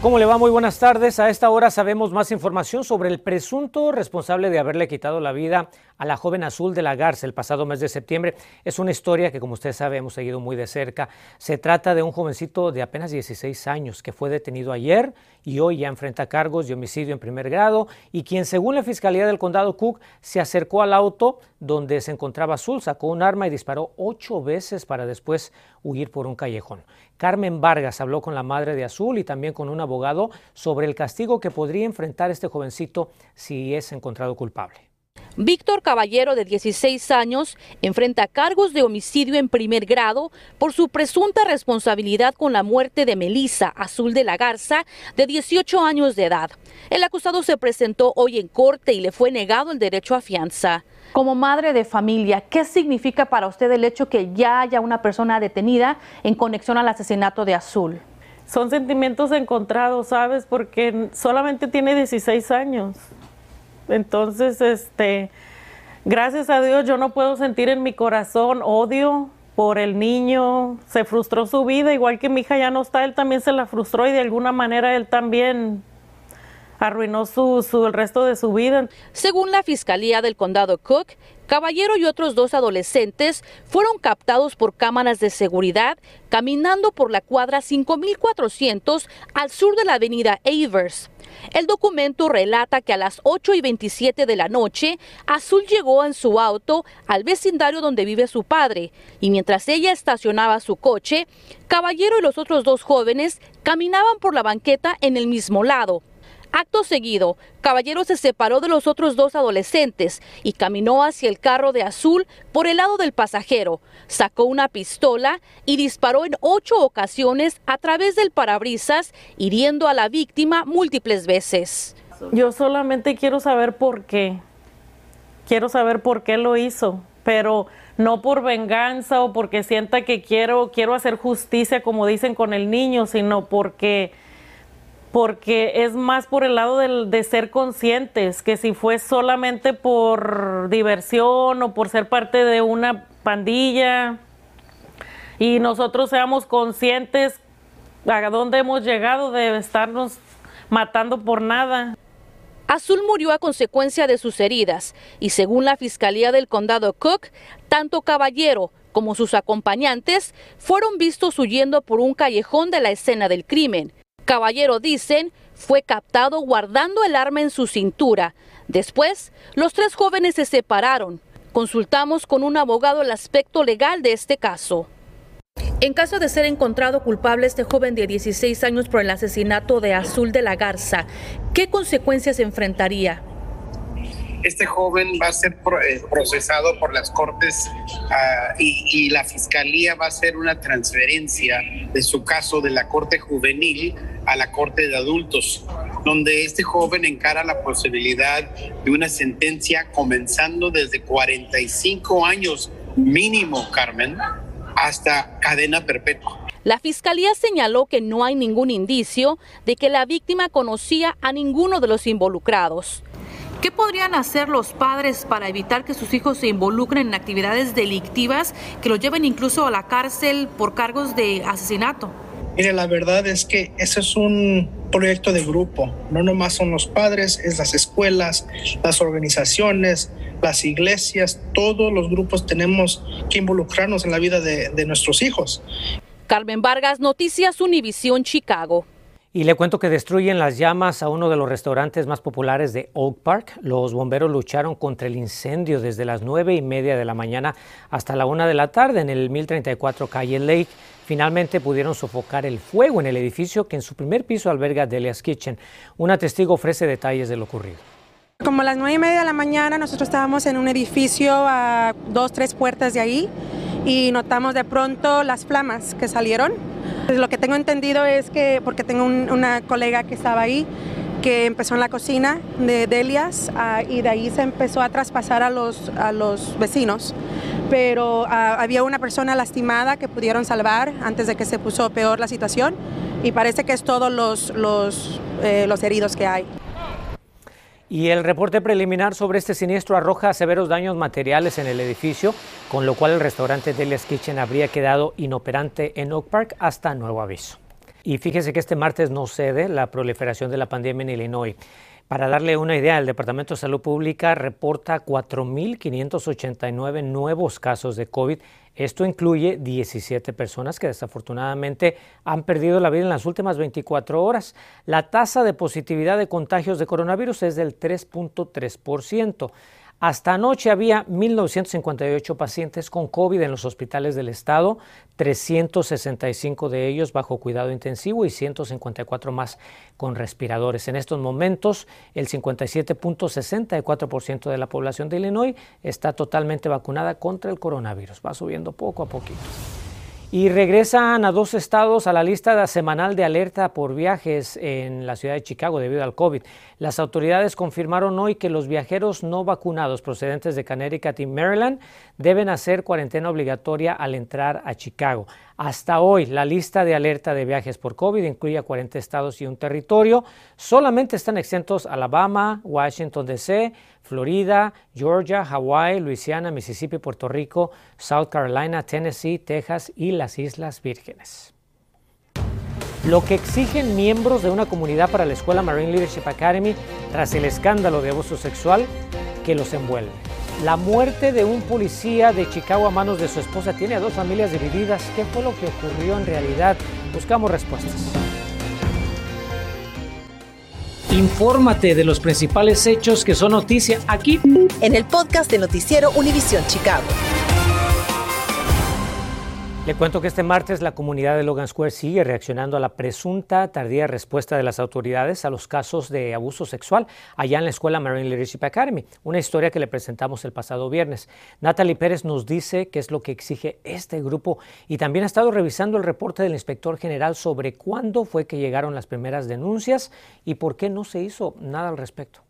¿Cómo le va? Muy buenas tardes. A esta hora sabemos más información sobre el presunto responsable de haberle quitado la vida a la joven Azul de la Garza el pasado mes de septiembre. Es una historia que, como usted sabe, hemos seguido muy de cerca. Se trata de un jovencito de apenas 16 años que fue detenido ayer y hoy ya enfrenta cargos de homicidio en primer grado y quien, según la Fiscalía del Condado Cook, se acercó al auto donde se encontraba Azul, sacó un arma y disparó ocho veces para después huir por un callejón. Carmen Vargas habló con la madre de Azul y también con un abogado sobre el castigo que podría enfrentar este jovencito si es encontrado culpable. Víctor Caballero, de 16 años, enfrenta cargos de homicidio en primer grado por su presunta responsabilidad con la muerte de Melissa Azul de la Garza, de 18 años de edad. El acusado se presentó hoy en corte y le fue negado el derecho a fianza. Como madre de familia, ¿qué significa para usted el hecho que ya haya una persona detenida en conexión al asesinato de Azul? Son sentimientos encontrados, ¿sabes? Porque solamente tiene 16 años. Entonces, este, gracias a Dios yo no puedo sentir en mi corazón odio por el niño. Se frustró su vida, igual que mi hija ya no está, él también se la frustró y de alguna manera él también arruinó su, el resto de su vida. Según la Fiscalía del Condado Cook, Caballero y otros dos adolescentes fueron captados por cámaras de seguridad caminando por la cuadra 5400 al sur de la avenida Avers. El documento relata que a las 8 y 27 de la noche, Azul llegó en su auto al vecindario donde vive su padre y mientras ella estacionaba su coche, Caballero y los otros dos jóvenes caminaban por la banqueta en el mismo lado. Acto seguido, Caballero se separó de los otros dos adolescentes y caminó hacia el carro de azul por el lado del pasajero. Sacó una pistola y disparó en ocho ocasiones a través del parabrisas, hiriendo a la víctima múltiples veces. Yo solamente quiero saber por qué. Quiero saber por qué lo hizo, pero no por venganza o porque sienta que quiero quiero hacer justicia como dicen con el niño, sino porque porque es más por el lado del, de ser conscientes, que si fue solamente por diversión o por ser parte de una pandilla y nosotros seamos conscientes a dónde hemos llegado de estarnos matando por nada. Azul murió a consecuencia de sus heridas y según la Fiscalía del Condado Cook, tanto Caballero como sus acompañantes fueron vistos huyendo por un callejón de la escena del crimen. Caballero, dicen, fue captado guardando el arma en su cintura. Después, los tres jóvenes se separaron. Consultamos con un abogado el aspecto legal de este caso. En caso de ser encontrado culpable este joven de 16 años por el asesinato de Azul de la Garza, ¿qué consecuencias enfrentaría? Este joven va a ser eh, procesado por las cortes uh, y, y, la fiscalía va a hacer una transferencia de su caso de la corte juvenil a la corte de adultos, donde este joven encara la posibilidad de una sentencia comenzando desde 45 años mínimo, Carmen, hasta cadena perpetua. La fiscalía señaló que no hay ningún indicio de que la víctima conocía a ninguno de los involucrados. ¿Qué podrían hacer los padres para evitar que sus hijos se involucren en actividades delictivas que los lleven incluso a la cárcel por cargos de asesinato? Mire, la verdad es que ese es un proyecto de grupo. No nomás son los padres, es las escuelas, las organizaciones, las iglesias, todos los grupos tenemos que involucrarnos en la vida de, de nuestros hijos. Carmen Vargas, Noticias Univisión Chicago. Y le cuento que destruyen las llamas a uno de los restaurantes más populares de Oak Park. Los bomberos lucharon contra el incendio desde las nueve y media de la mañana hasta la una de la tarde en el 1034 Calle Lake. Finalmente pudieron sofocar el fuego en el edificio que en su primer piso alberga Delia's Kitchen. Una testigo ofrece detalles de lo ocurrido. Como a las nueve y media de la mañana nosotros estábamos en un edificio a dos, tres puertas de ahí y notamos de pronto las flamas que salieron. Pues lo que tengo entendido es que, porque tengo un, una colega que estaba ahí, que empezó en la cocina de Delias uh, y de ahí se empezó a traspasar a los, a los vecinos. Pero uh, había una persona lastimada que pudieron salvar antes de que se puso peor la situación, y parece que es todos los, los, eh, los heridos que hay. Y el reporte preliminar sobre este siniestro arroja severos daños materiales en el edificio, con lo cual el restaurante Delia's Kitchen habría quedado inoperante en Oak Park hasta nuevo aviso. Y fíjese que este martes no cede la proliferación de la pandemia en Illinois. Para darle una idea, el Departamento de Salud Pública reporta 4.589 nuevos casos de COVID. Esto incluye 17 personas que desafortunadamente han perdido la vida en las últimas 24 horas. La tasa de positividad de contagios de coronavirus es del 3.3%. Hasta anoche había 1.958 pacientes con COVID en los hospitales del estado, 365 de ellos bajo cuidado intensivo y 154 más con respiradores. En estos momentos, el 57.64% de la población de Illinois está totalmente vacunada contra el coronavirus. Va subiendo poco a poquito. Y regresan a dos estados a la lista semanal de alerta por viajes en la ciudad de Chicago debido al COVID. Las autoridades confirmaron hoy que los viajeros no vacunados procedentes de Connecticut y Maryland deben hacer cuarentena obligatoria al entrar a Chicago. Hasta hoy, la lista de alerta de viajes por COVID incluye a 40 estados y un territorio. Solamente están exentos Alabama, Washington, D.C., Florida, Georgia, Hawaii, Luisiana, Mississippi, Puerto Rico, South Carolina, Tennessee, Texas y las Islas Vírgenes. Lo que exigen miembros de una comunidad para la Escuela Marine Leadership Academy tras el escándalo de abuso sexual que los envuelve. La muerte de un policía de Chicago a manos de su esposa tiene a dos familias divididas. ¿Qué fue lo que ocurrió en realidad? Buscamos respuestas. Infórmate de los principales hechos que son noticia aquí en el podcast de Noticiero Univisión Chicago. Le cuento que este martes la comunidad de Logan Square sigue reaccionando a la presunta tardía respuesta de las autoridades a los casos de abuso sexual allá en la escuela Marine Leadership Academy, una historia que le presentamos el pasado viernes. Natalie Pérez nos dice qué es lo que exige este grupo y también ha estado revisando el reporte del inspector general sobre cuándo fue que llegaron las primeras denuncias y por qué no se hizo nada al respecto.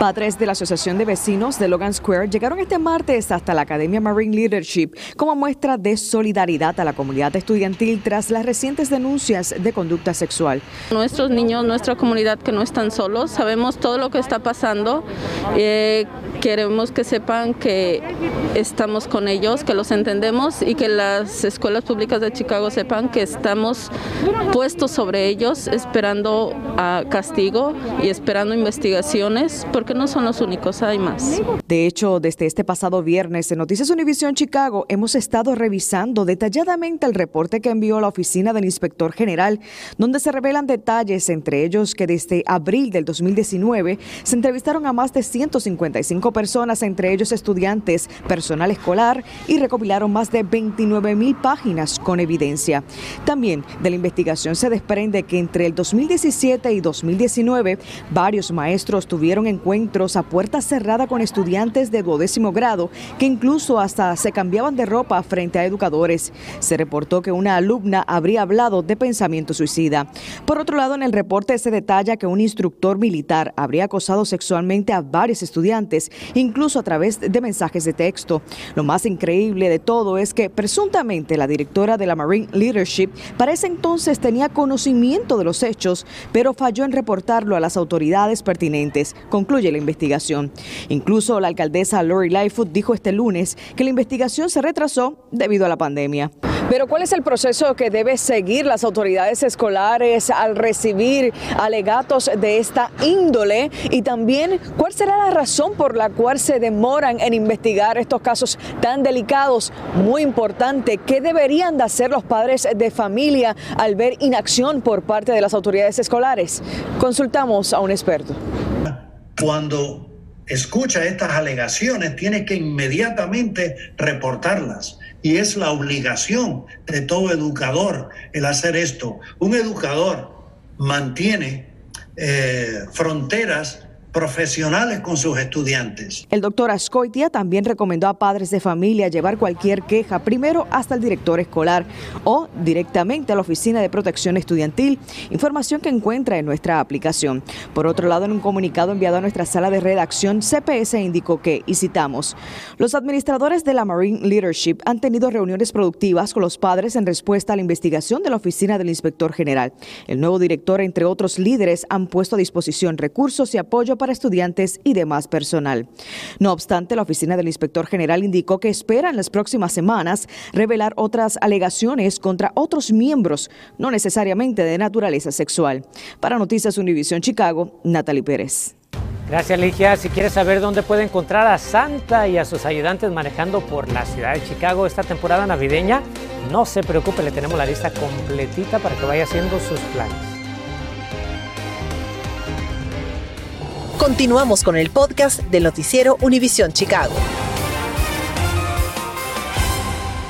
Padres de la Asociación de Vecinos de Logan Square llegaron este martes hasta la Academia Marine Leadership como muestra de solidaridad a la comunidad estudiantil tras las recientes denuncias de conducta sexual. Nuestros niños, nuestra comunidad que no están solos, sabemos todo lo que está pasando. Eh, queremos que sepan que estamos con ellos, que los entendemos y que las escuelas públicas de Chicago sepan que estamos puestos sobre ellos esperando a castigo y esperando investigaciones porque no son los únicos, hay más. De hecho, desde este pasado viernes en Noticias Univisión Chicago hemos estado revisando detalladamente el reporte que envió la oficina del inspector general, donde se revelan detalles, entre ellos que desde abril del 2019 se entrevistaron a más de 155 personas, entre ellos estudiantes, personal escolar, y recopilaron más de 29 mil páginas con evidencia. También de la investigación se desprende que entre el 2017 y 2019 varios maestros tuvieron encuentros a puerta cerrada con estudiantes de duodécimo grado que incluso hasta se cambiaban de ropa frente a educadores. Se reportó que una alumna habría hablado de pensamiento suicida. Por otro lado, en el reporte se detalla que un instructor militar habría acosado sexualmente a varios estudiantes, incluso a través de mensajes de texto. Lo más increíble de todo es que presuntamente la directora de la Marine Leadership para ese entonces tenía conocimiento de los hechos, pero falló en reportarlo a las autoridades pertinentes, concluye la investigación. Incluso la alcaldesa Lori Lightfoot dijo este lunes que la investigación se retrasó debido a la pandemia. Pero ¿cuál es el proceso que debe seguir las autoridades escolares al recibir alegatos de esta índole? Y también, ¿cuál será la razón por la cual se demoran en investigar estos casos tan delicados? Muy importante, ¿qué deberían de hacer los padres de familia al ver inacción por parte de las autoridades escolares? Consultamos a un experto. Cuando escucha estas alegaciones, tiene que inmediatamente reportarlas. Y es la obligación de todo educador el hacer esto. Un educador mantiene eh, fronteras profesionales con sus estudiantes. El doctor Ascoitia también recomendó a padres de familia llevar cualquier queja primero hasta el director escolar o directamente a la Oficina de Protección Estudiantil, información que encuentra en nuestra aplicación. Por otro lado, en un comunicado enviado a nuestra sala de redacción, CPS indicó que, y citamos, los administradores de la Marine Leadership han tenido reuniones productivas con los padres en respuesta a la investigación de la Oficina del Inspector General. El nuevo director, entre otros líderes, han puesto a disposición recursos y apoyo para estudiantes y demás personal. No obstante, la Oficina del Inspector General indicó que espera en las próximas semanas revelar otras alegaciones contra otros miembros, no necesariamente de naturaleza sexual. Para Noticias Univisión Chicago, Natalie Pérez. Gracias, Ligia. Si quieres saber dónde puede encontrar a Santa y a sus ayudantes manejando por la ciudad de Chicago esta temporada navideña, no se preocupe, le tenemos la lista completita para que vaya haciendo sus planes. Continuamos con el podcast del noticiero Univisión Chicago.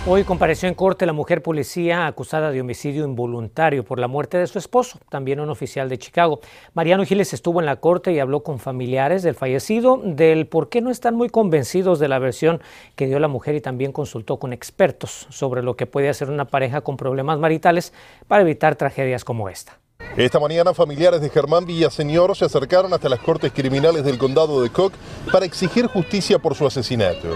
Hoy compareció en corte la mujer policía acusada de homicidio involuntario por la muerte de su esposo, también un oficial de Chicago. Mariano Giles estuvo en la corte y habló con familiares del fallecido del por qué no están muy convencidos de la versión que dio la mujer y también consultó con expertos sobre lo que puede hacer una pareja con problemas maritales para evitar tragedias como esta. Esta mañana familiares de Germán Villaseñor se acercaron hasta las cortes criminales del condado de Cook para exigir justicia por su asesinato.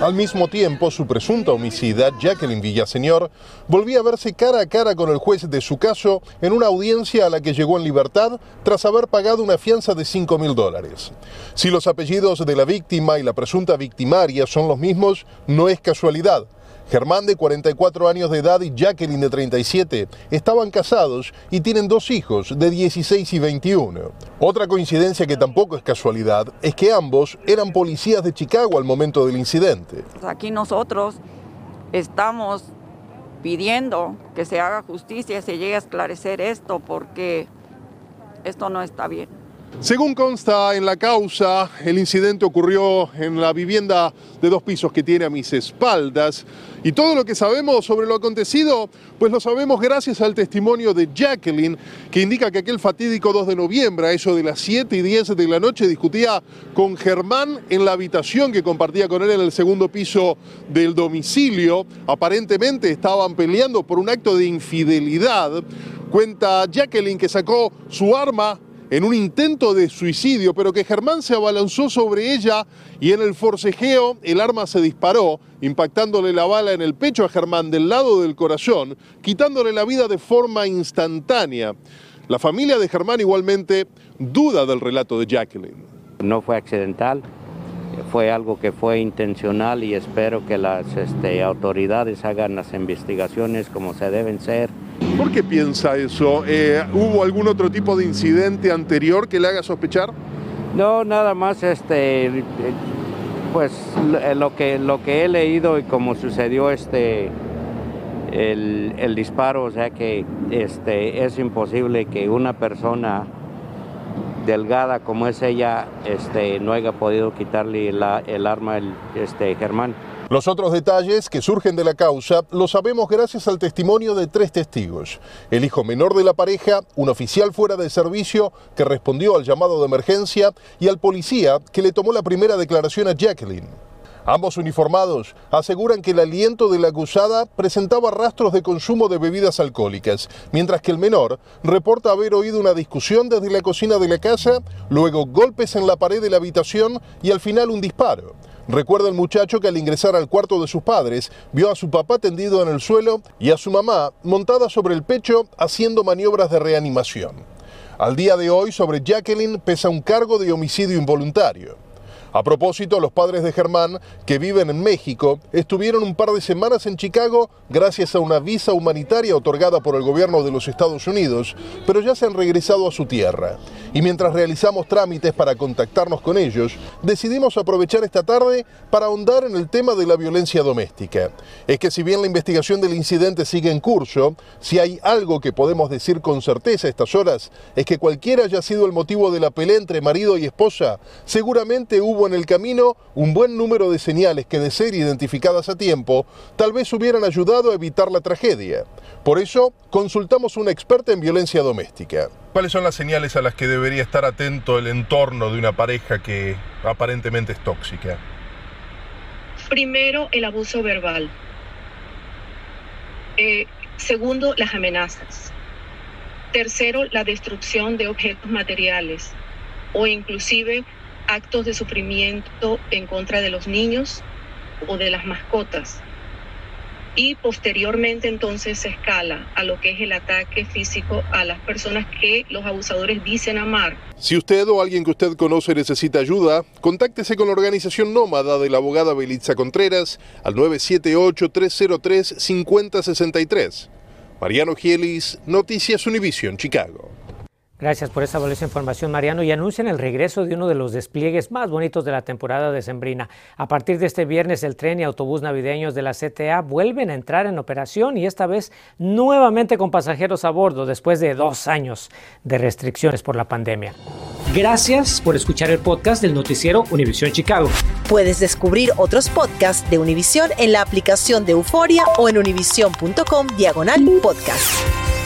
Al mismo tiempo, su presunta homicida, Jacqueline Villaseñor, volvía a verse cara a cara con el juez de su caso en una audiencia a la que llegó en libertad tras haber pagado una fianza de 5 mil dólares. Si los apellidos de la víctima y la presunta victimaria son los mismos, no es casualidad. Germán de 44 años de edad y Jacqueline de 37 estaban casados y tienen dos hijos de 16 y 21. Otra coincidencia que tampoco es casualidad es que ambos eran policías de Chicago al momento del incidente. Aquí nosotros estamos pidiendo que se haga justicia y se llegue a esclarecer esto porque esto no está bien. Según consta en la causa, el incidente ocurrió en la vivienda de dos pisos que tiene a mis espaldas. Y todo lo que sabemos sobre lo acontecido, pues lo sabemos gracias al testimonio de Jacqueline, que indica que aquel fatídico 2 de noviembre, a eso de las 7 y 10 de la noche, discutía con Germán en la habitación que compartía con él en el segundo piso del domicilio. Aparentemente estaban peleando por un acto de infidelidad. Cuenta Jacqueline que sacó su arma en un intento de suicidio, pero que Germán se abalanzó sobre ella y en el forcejeo el arma se disparó, impactándole la bala en el pecho a Germán del lado del corazón, quitándole la vida de forma instantánea. La familia de Germán igualmente duda del relato de Jacqueline. No fue accidental, fue algo que fue intencional y espero que las este, autoridades hagan las investigaciones como se deben ser ¿Por qué piensa eso? Eh, ¿Hubo algún otro tipo de incidente anterior que le haga sospechar? No, nada más este pues lo que lo que he leído y como sucedió este el, disparo, o sea que este es imposible que una persona delgada como es ella este no haya podido quitarle el arma el este Germán. Los otros detalles que surgen de la causa los sabemos gracias al testimonio de tres testigos. El hijo menor de la pareja, un oficial fuera de servicio que respondió al llamado de emergencia y al policía que le tomó la primera declaración a Jacqueline. Ambos uniformados aseguran que el aliento de la acusada presentaba rastros de consumo de bebidas alcohólicas, mientras que el menor reporta haber oído una discusión desde la cocina de la casa, luego golpes en la pared de la habitación y al final un disparo. Recuerda el muchacho que al ingresar al cuarto de sus padres vio a su papá tendido en el suelo y a su mamá montada sobre el pecho haciendo maniobras de reanimación. Al día de hoy sobre Jacqueline pesa un cargo de homicidio involuntario. A propósito, los padres de Germán, que viven en México, estuvieron un par de semanas en Chicago gracias a una visa humanitaria otorgada por el gobierno de los Estados Unidos, pero ya se han regresado a su tierra. Y mientras realizamos trámites para contactarnos con ellos, decidimos aprovechar esta tarde para ahondar en el tema de la violencia doméstica. Es que si bien la investigación del incidente sigue en curso, si hay algo que podemos decir con certeza a estas horas, es que cualquiera haya sido el motivo de la pelea entre marido y esposa, seguramente hubo en el camino un buen número de señales que de ser identificadas a tiempo, tal vez hubieran ayudado a evitar la tragedia. Por eso, consultamos a una experta en violencia doméstica. ¿Cuáles son las señales a las que debería estar atento el entorno de una pareja que aparentemente es tóxica? Primero, el abuso verbal. Eh, segundo, las amenazas. Tercero, la destrucción de objetos materiales o inclusive actos de sufrimiento en contra de los niños o de las mascotas y posteriormente entonces se escala a lo que es el ataque físico a las personas que los abusadores dicen amar. Si usted o alguien que usted conoce necesita ayuda, contáctese con la organización Nómada de la abogada Belitza Contreras al 978-303-5063. Mariano Gielis, Noticias Univision, Chicago. Gracias por esa valiosa información, Mariano. Y anuncian el regreso de uno de los despliegues más bonitos de la temporada de Sembrina. A partir de este viernes, el tren y autobús navideños de la CTA vuelven a entrar en operación y esta vez nuevamente con pasajeros a bordo después de dos años de restricciones por la pandemia. Gracias por escuchar el podcast del noticiero Univisión Chicago. Puedes descubrir otros podcasts de Univisión en la aplicación de Euforia o en univision.com diagonal podcast.